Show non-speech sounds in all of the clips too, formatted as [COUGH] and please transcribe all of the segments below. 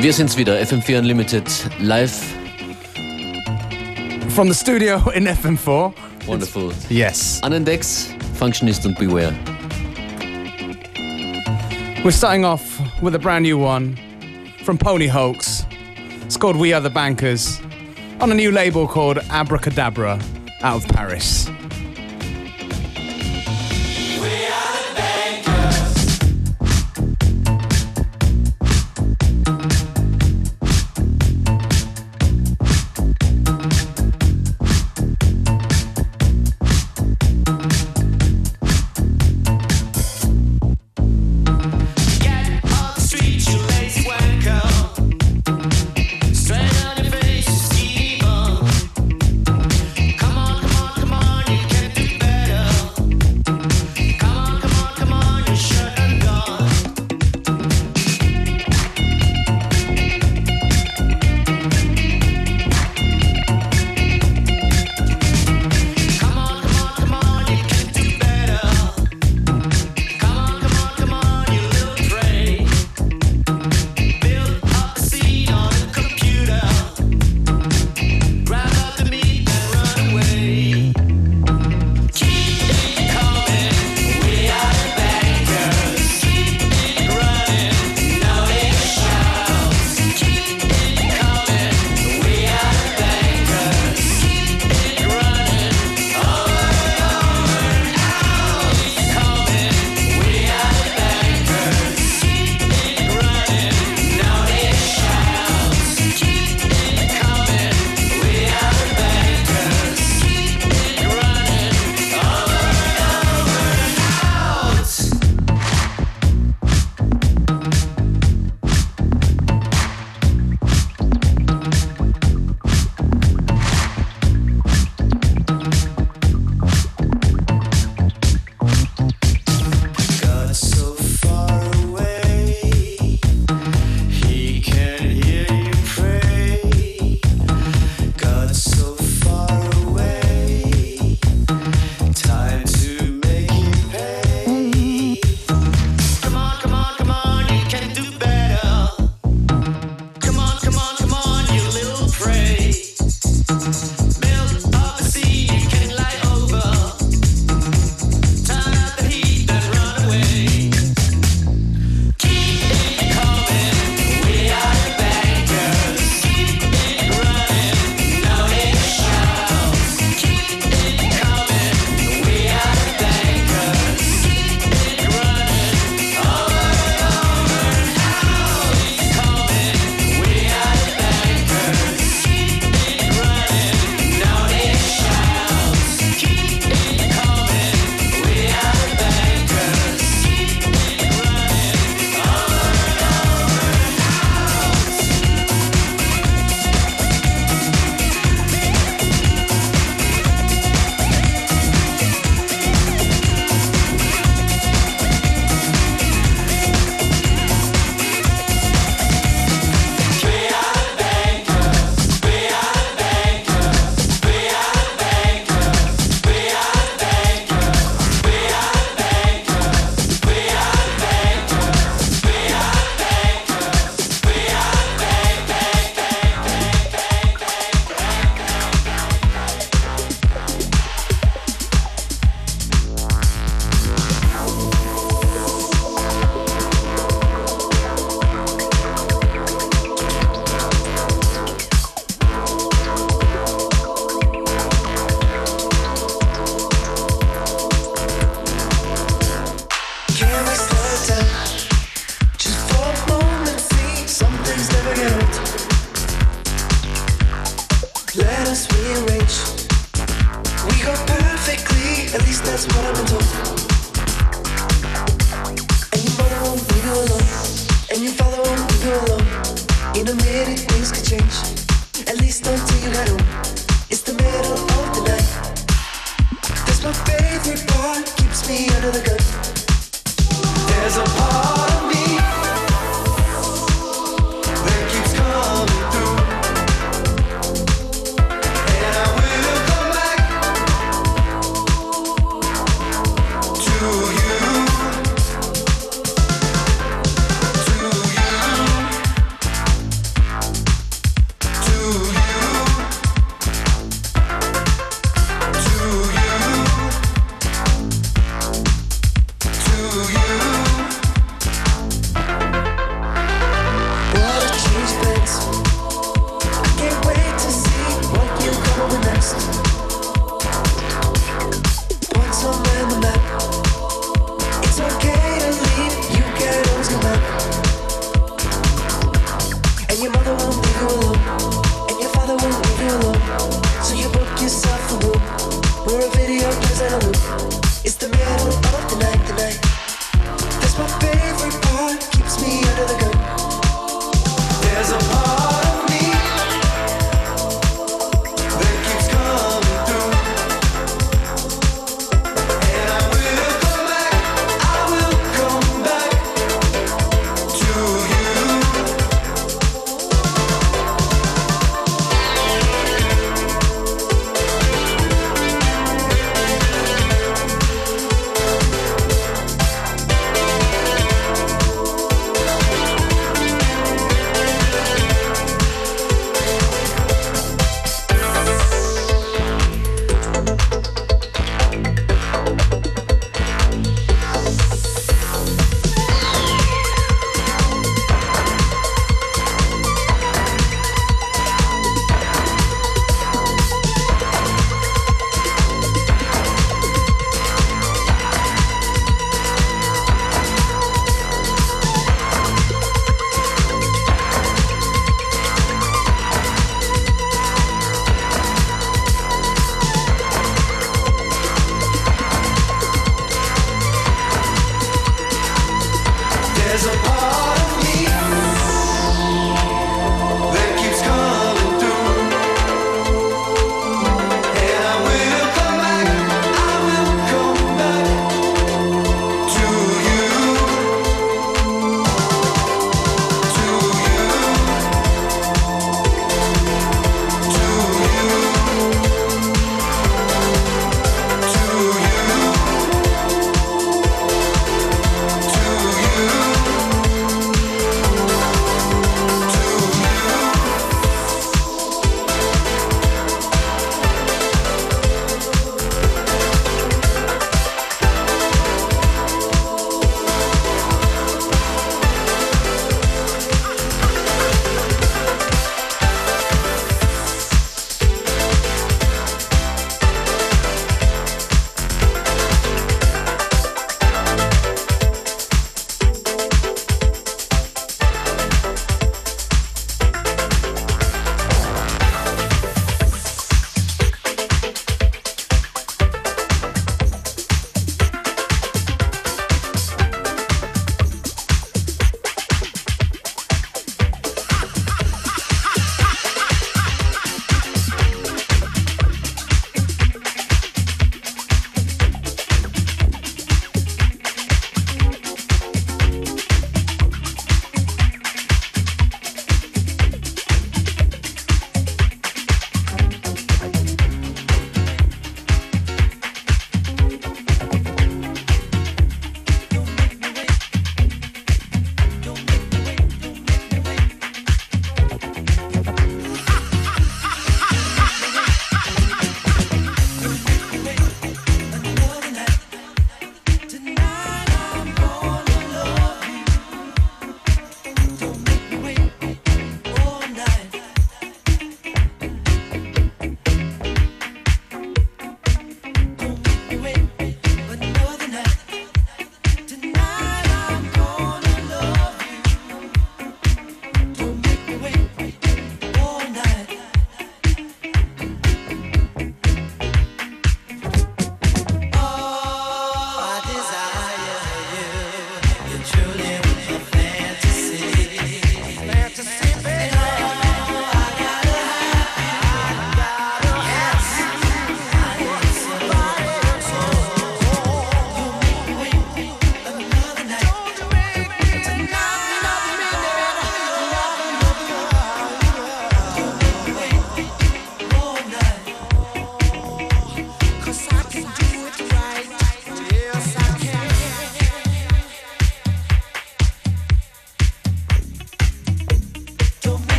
Wir sind's wieder, FM4 Unlimited, live. From the studio in FM4. Wonderful. Yes. An den Decks, Functionist und Beware. We're starting off with a brand new one from Pony Hoax. It's called We Are the Bankers on a new label called Abracadabra out of Paris.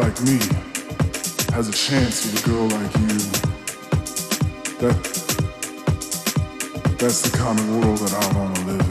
Like me has a chance with a girl like you, that that's the kind of world that I want to live in.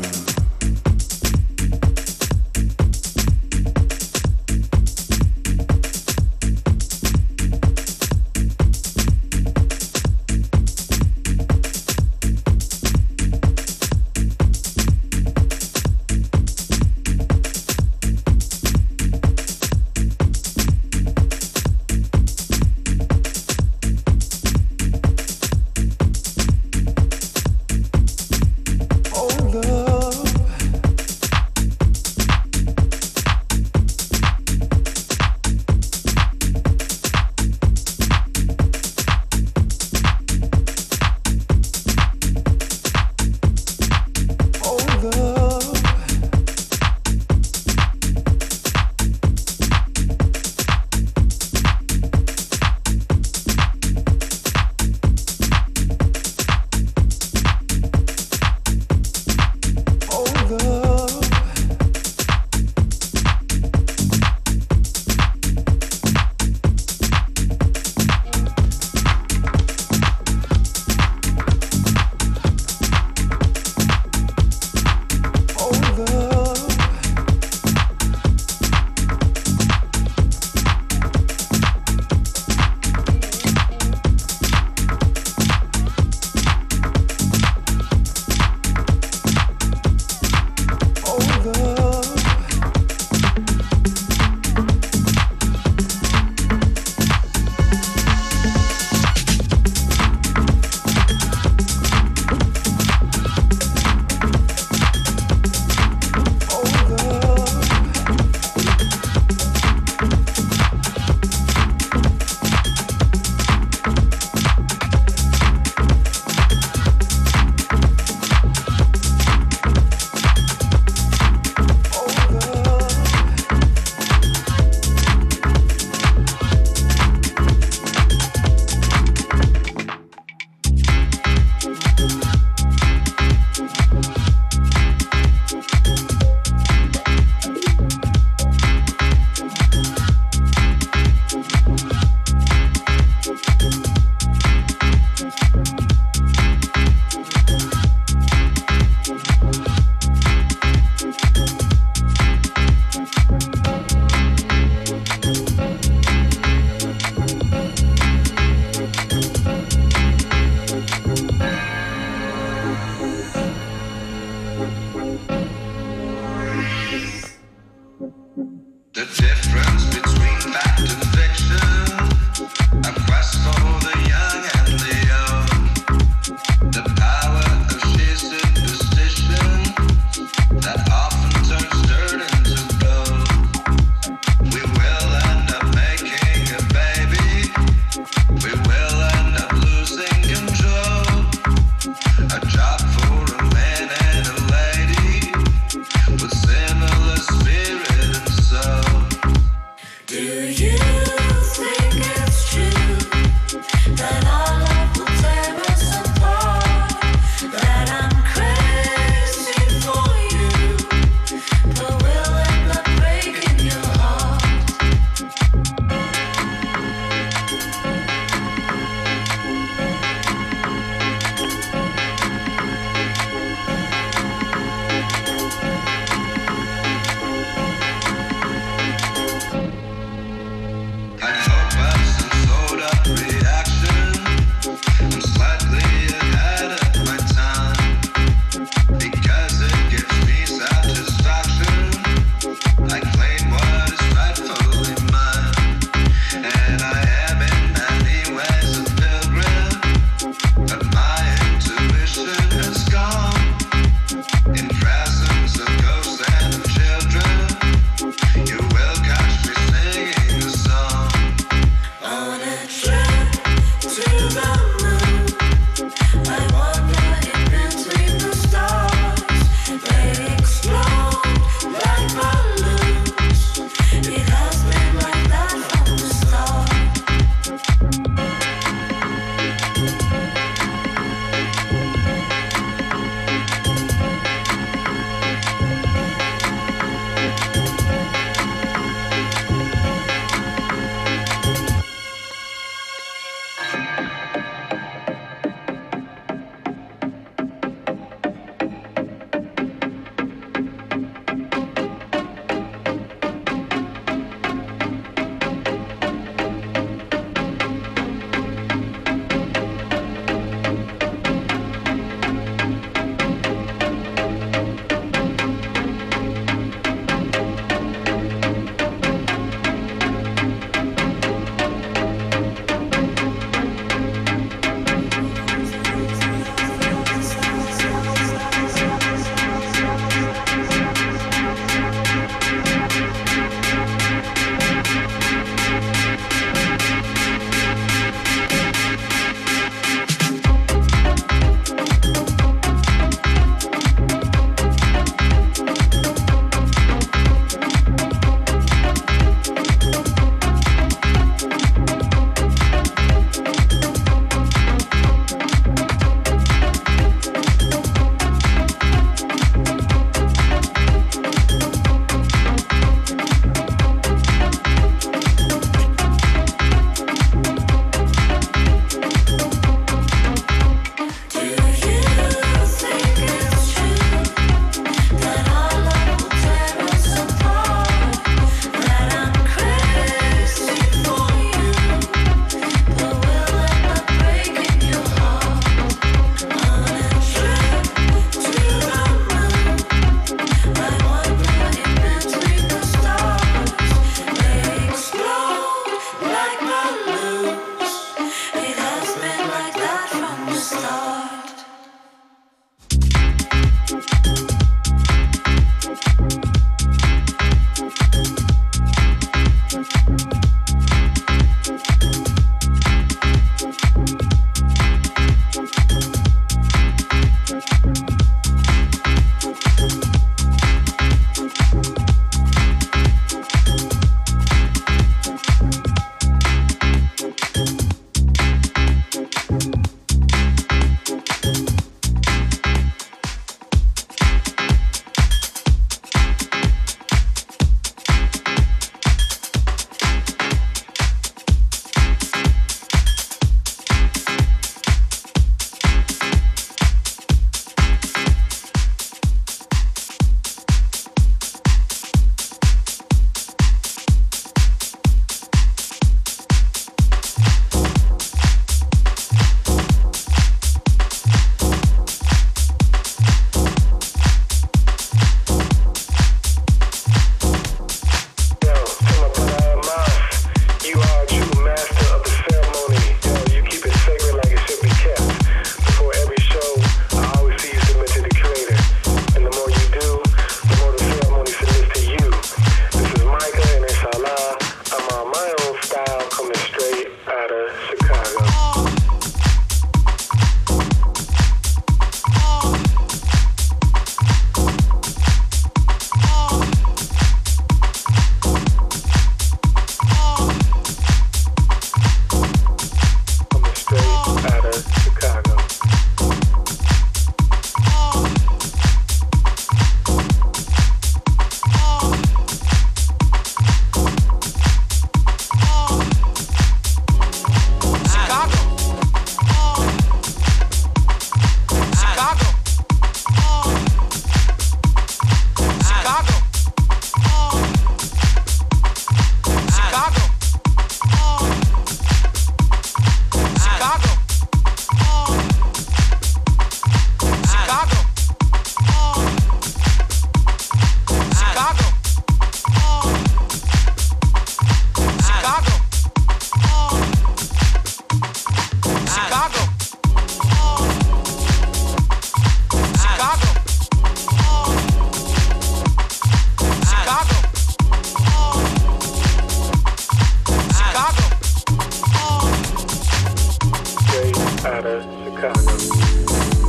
out of Chicago.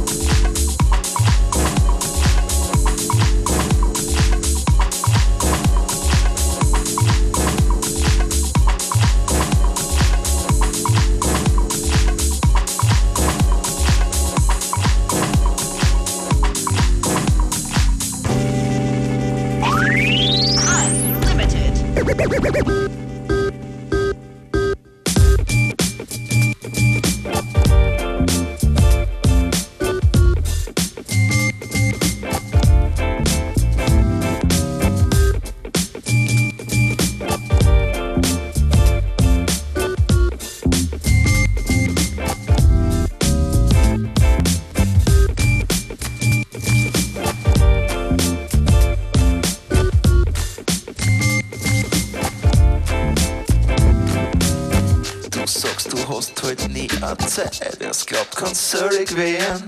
Wehren.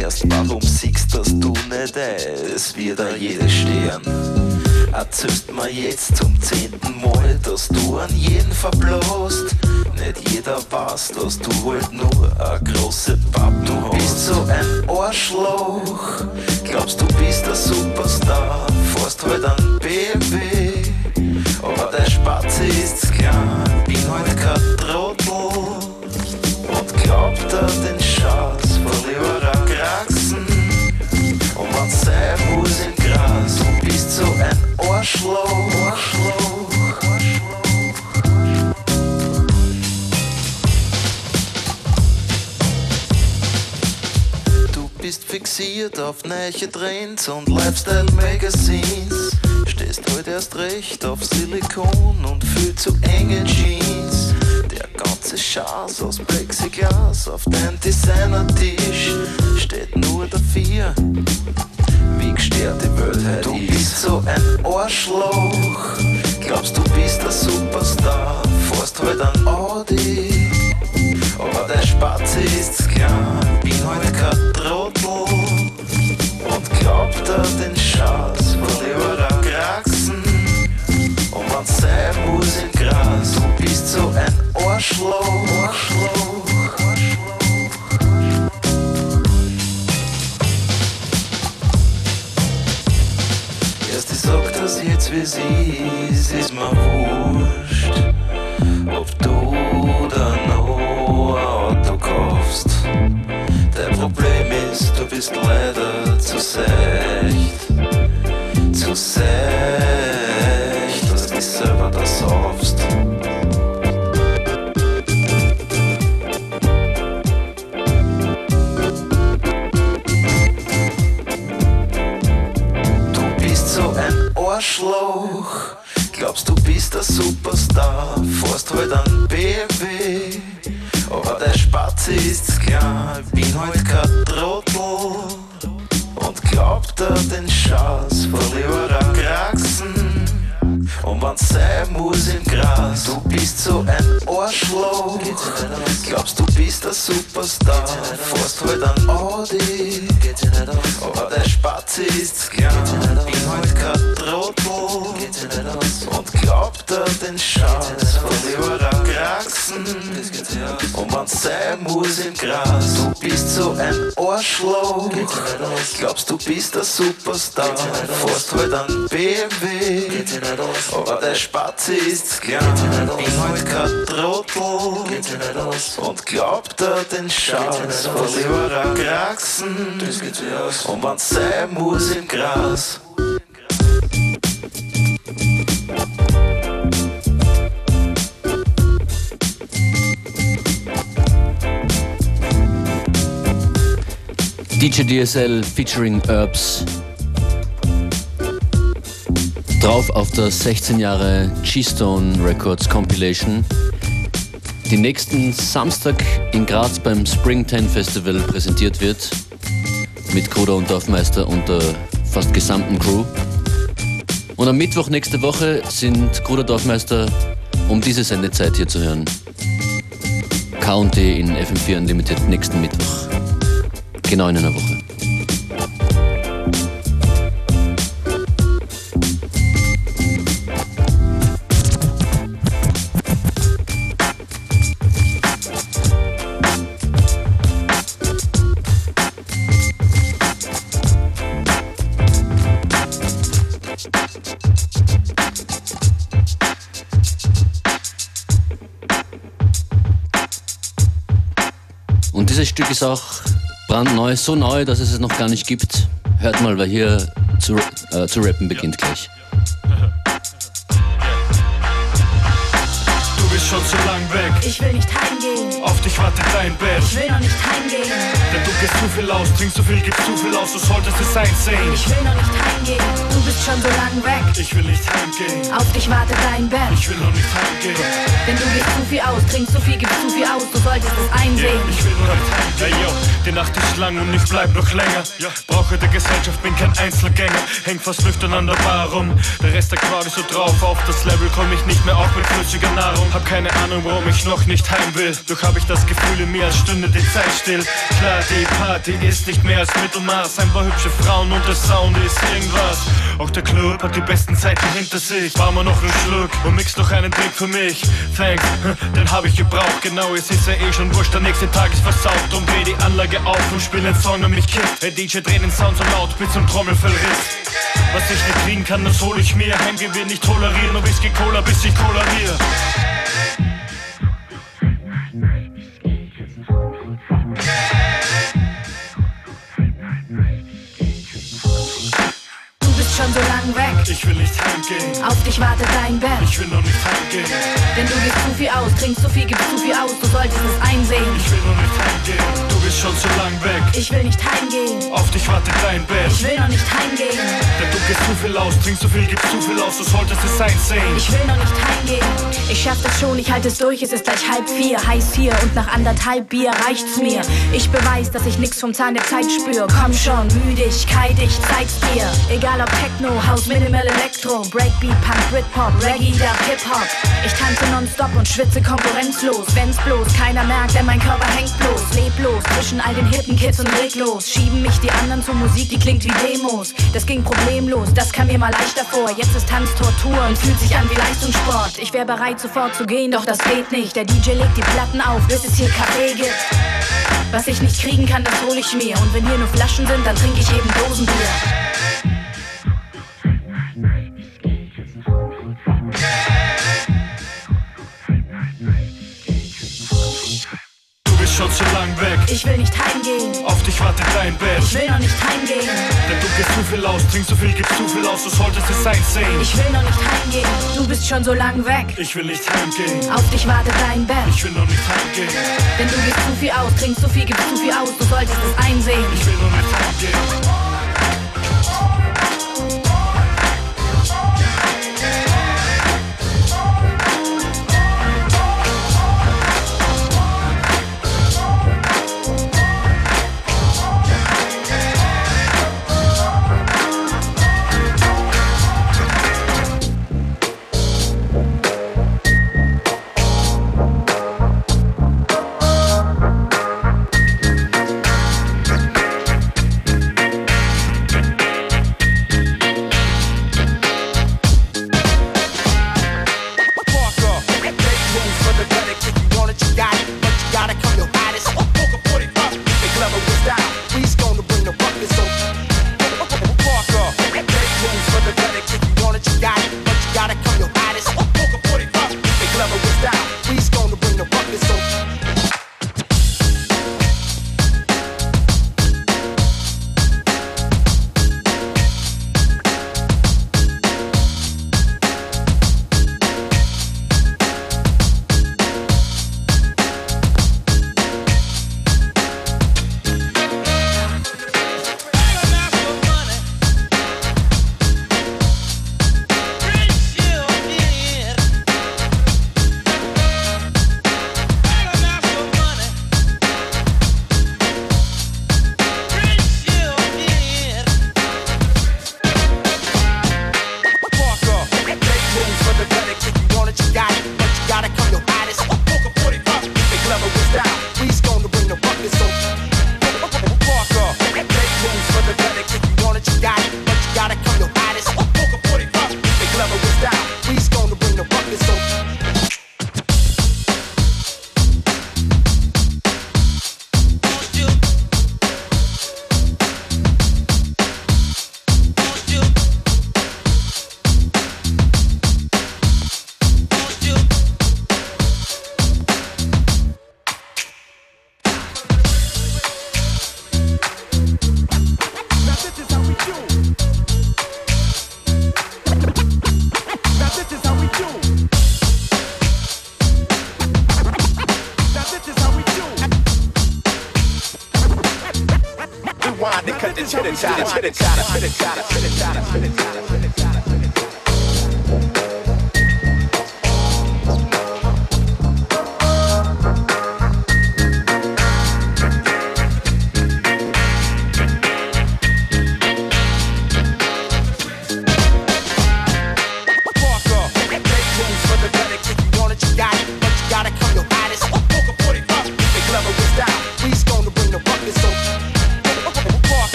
Erst warum siehst dass du nicht es wieder jede stehen? Erzählst mir jetzt zum zehnten Mal, dass du an jeden verblost. Nicht jeder weiß, dass du halt fixiert auf neue Trends und Lifestyle-Magazines. Stehst heute erst recht auf Silikon und viel zu enge Jeans. Ganze Chance aus Plexiglas auf deinem Designer-Tisch. Steht nur dafür, wie gestört die Welt heute Du bist so ein Arschloch, glaubst du bist der Superstar, fährst heute halt an Audi, aber der Spatze ist unter den Schatz von überall Kraxen und man sehen muss im Gras, du bist so ein Arschloch. Arschloch. Erst ich sag das jetzt wie sie ist, ist mir wurscht, ob du oder Ist, du bist leider zu secht. Zu secht, dass dich selber das saufst. Du bist so ein Arschloch. Glaubst du bist der Superstar, fährst halt an BMW. Aber der Spatze ist klar, bin halt kein Trottel. Und glaubt er den Schatz, verlierer Kraxen. Und wenn's sein muss im Gras, du bist so ein Arschloch. Glaubst du bist der Superstar, fährst halt an Audi. Aber der Spatze ist klar, bin halt kein Trottel. Und glaubt er den Schatz, verlierer Kraxen. Sein muss im Gras, du bist so ein Arschloch. Glaubst du bist der Superstar, fährst halt an BMW. Aber der Spatze ist klar, bin halt kein Trottel. Und glaubt er den Schatz, verlierer Kraxen. Und wenn's sein muss im Gras. DJ DSL featuring Herbs. Drauf auf der 16 Jahre G-Stone Records Compilation. Die nächsten Samstag in Graz beim Spring 10 Festival präsentiert wird. Mit Kruder und Dorfmeister und der fast gesamten Crew. Und am Mittwoch nächste Woche sind Kruder Dorfmeister um diese Sendezeit hier zu hören. K&D in FM4 Unlimited nächsten Mittwoch. Genau in einer Woche. Und dieses Stück ist auch brandneu, so neu, dass es es noch gar nicht gibt. Hört mal, wer hier zu, äh, zu rappen beginnt gleich. Du bist schon zu lang weg, Ich will nicht heimgehen. Auf dich wartet dein Bett. Ich will noch nicht heimgehen. Denn du gehst zu viel aus, trinkst zu viel, gibst zu viel aus, du solltest es einsehen. Ich will noch nicht heimgehen. Du bist schon so lang weg. Ich will nicht heimgehen, Auf dich wartet dein Bett. ich will noch nicht heimgehen. Denn du gehst zu viel aus, trinkst zu viel, gibst zu viel aus. Du solltest es einsehen. Ich will nur nicht heimgehen, yo. Die Nacht ist lang und ich bleib noch länger. Brauche der Gesellschaft, bin kein Einzelgänger. Häng fast nüchtern an der Bar rum. Der Rest der Crowd ist so drauf, auf das Level komm ich nicht mehr auf mit flüssiger Nahrung. Hab keine Ahnung, warum ich noch nicht heim will. Doch hab ich das Gefühl in mir, als stünde die Zeit still. Klar, die Party ist nicht mehr als Mittelmaß. Ein paar hübsche Frauen und der Sound ist irgendwas. Auch der Club hat die besten Zeiten hinter sich. War mal noch einen Schluck und mix noch einen Drink für mich. Thanks, [LAUGHS] den hab ich gebraucht. Genau, es ist ja eh schon wurscht. Der nächste Tag ist versaut und dreh die Anlage auf und spiel einen Song, der mich kickt. Der DJ dreht den Sound so laut bis zum Trommelfellriss. Was ich nicht kriegen kann, das hol ich mir. Heimgehen wir nicht tolerieren, nur Whisky Cola, bis ich kolerier. Schon so lang weg. Ich will nicht heimgehen, Auf dich wartet dein Bett. ich will noch nicht heimgehen. Denn du gehst zu viel aus, trinkst zu viel, gibst zu viel aus. Du solltest es einsehen. Ich will noch nicht heimgehen, du bist schon zu lang weg. Ich will nicht heimgehen. Auf dich wartet dein Bett. Ich will noch nicht heimgehen. Denn du gehst zu viel aus, trinkst zu viel, gibst zu viel aus, du solltest es einsehen. Ich will noch nicht heimgehen. Ich schaff das schon, ich halte es durch. Es ist gleich halb vier, heiß hier und nach anderthalb Bier reicht's mir. Ich beweis, dass ich nix vom Zahn der Zeit spür. Komm schon, Müdigkeit, ich zeig's dir. Egal ob Techno, House, Minimal Electro, Breakbeat, Punk, Britpop, Reggae, Dub, Hip-Hop. Ich tanze nonstop und schwitze konkurrenzlos. Wenn's bloß keiner merkt, denn mein Körper hängt bloß. Leblos zwischen all den hippen Kids und reglos. Schieben mich die anderen zur Musik, die klingt wie Demos. Das ging problemlos, das kam mir mal leichter vor. Jetzt ist Tanz Tortur und fühlt sich an wie Leistungssport. Ich wäre bereit sofort zu gehen, doch das geht nicht. Der DJ legt die Platten auf, bis es hier Kaffee gibt. Was ich nicht kriegen kann, das hol ich mir. Und wenn hier nur Flaschen sind, dann trinke ich eben Dosenbier. Zu lang weg. Ich will nicht heimgehen. Auf dich wartet dein Bett. Ich will noch nicht heimgehen. Denn du gibst zu viel aus, trinkst zu viel, gibst zu viel aus, du solltest es einsehen. Ich will noch nicht heimgehen. Du bist schon so lang weg. Ich will nicht heimgehen. Auf dich wartet dein Bett. Ich will noch nicht heimgehen. Denn du gibst zu viel aus, trinkst zu viel, gibst zu viel aus. Du solltest es einsehen. Ich will noch nicht heimgehen.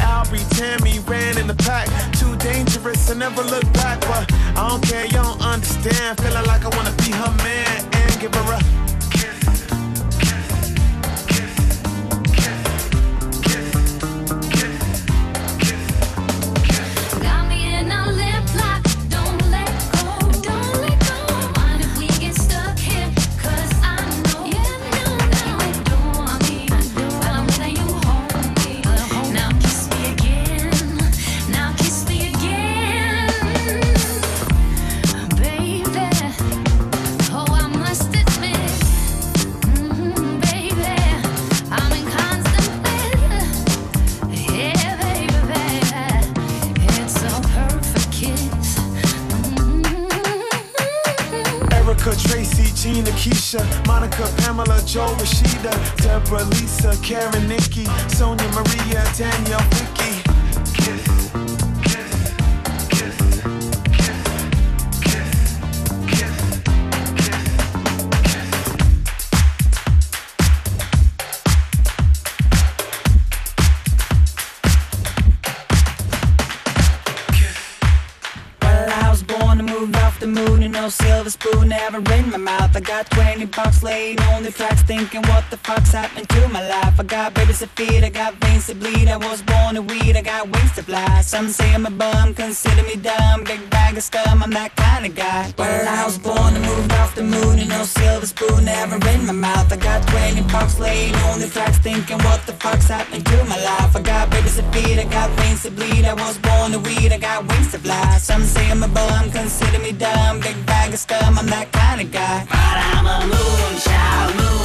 Albie, Tammy ran in the pack. Too dangerous, I never look back, but I don't care, you don't understand. Feeling like I wanna be her man and give her a Karen, Nikki, Sonia, Maria, Tanya, Vicky. Kiss, kiss, kiss, kiss, kiss, kiss, kiss, Well, I was born to move off the moon no silver spoon never in my mouth. I got 20 bucks babies to feed, I got veins to bleed. I was born to weed, I got wings to fly. Some say I'm a bum, consider me dumb. Big bag of scum, I'm that kind of guy. Well, I was born to move off the moon, and no silver spoon never in my mouth. I got 20 bucks laying on the tracks, thinking what the fuck's happened to my life. I got babies to feed, I got veins to bleed. I was born to weed, I got wings to fly. Some say I'm a bum, consider me dumb. Big bag of scum, I'm that kind of guy. But I'm a moonchild, moonchild,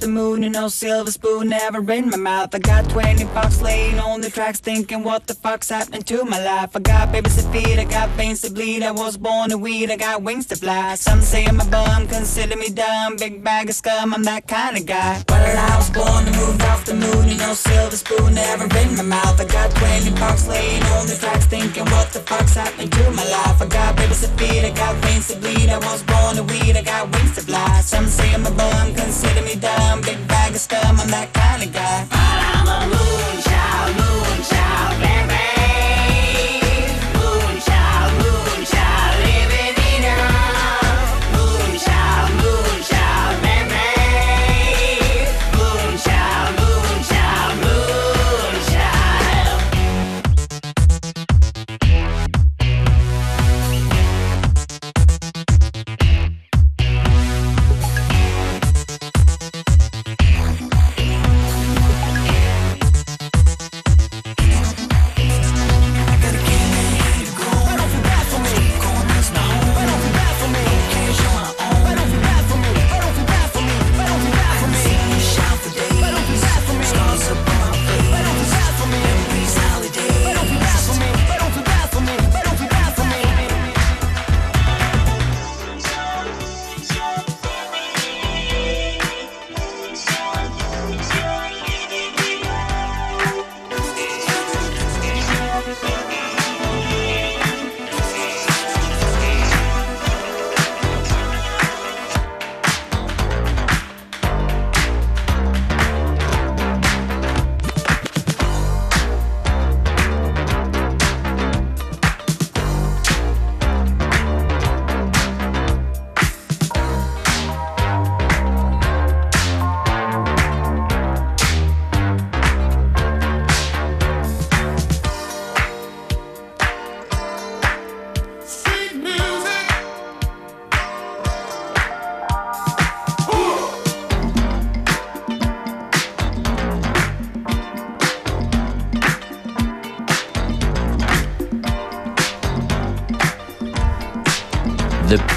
the moon and no silver spoon never in my mouth. I got 20 bucks laying on the tracks thinking what the fuck's happening to my life. I got babies to feed, I got veins to bleed. I was born to weed, I got wings to fly. Some say I'm a bum, consider me dumb. Big bag of scum, I'm that kind of guy. Well, I was born to move off the moon and no silver spoon never in my mouth. I got 20 bucks laying on the tracks thinking what the fuck's happening to my life. I got babies to feed, I got veins to bleed. I was born to weed, I got wings to fly. Some say I'm a bum, consider me dumb. Big bag of scum, I'm that kind of guy. But I'm a moonchild,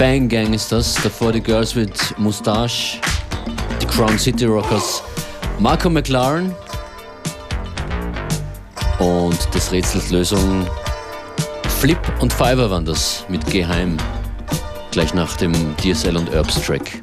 Bang Gang ist das, davor die Girls with Moustache, die Crown City Rockers, Marco McLaren und des Rätsels Lösung Flip und Fiverr waren das mit Geheim, gleich nach dem DSL und Herbs Track.